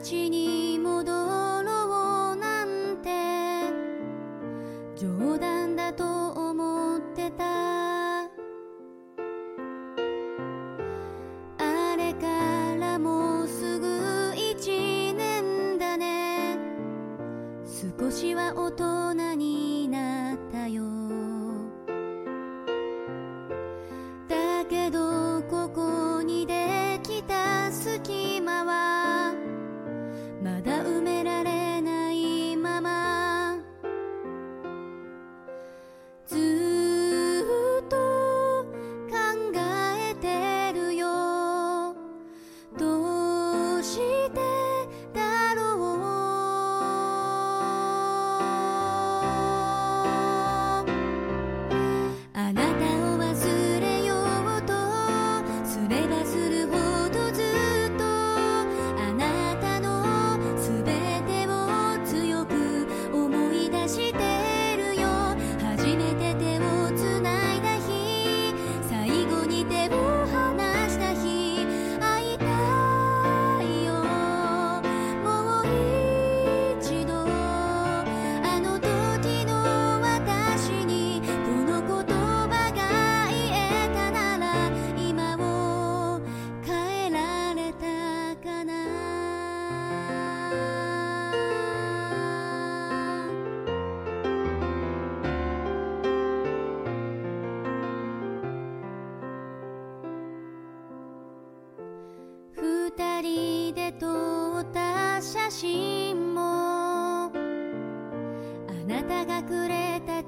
ちに戻ろうなんて冗談だと思ってた。あれからもうすぐ一年だね。少しは大人に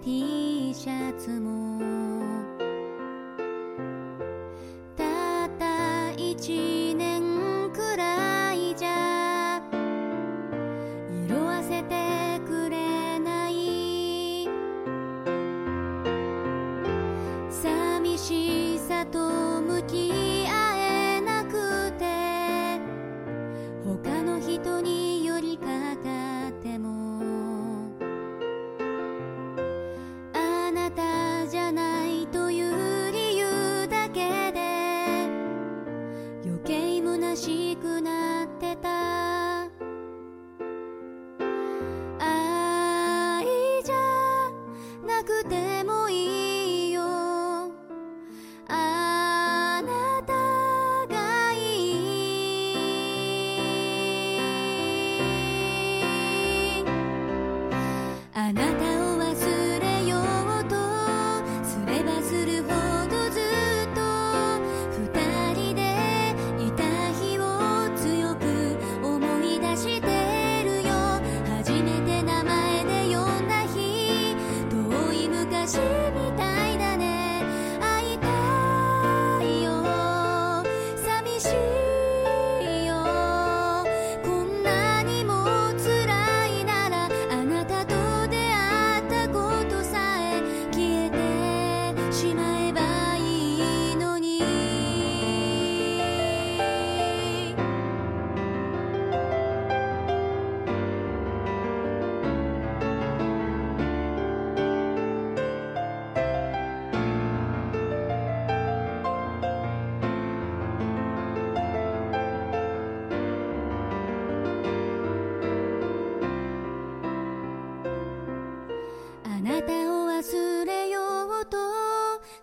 T シャツもしくなってた。愛じゃなくてもいいよ。あなたがいい。あなた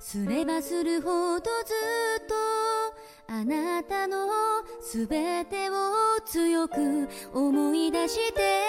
すればするほどずっとあなたの全てを強く思い出して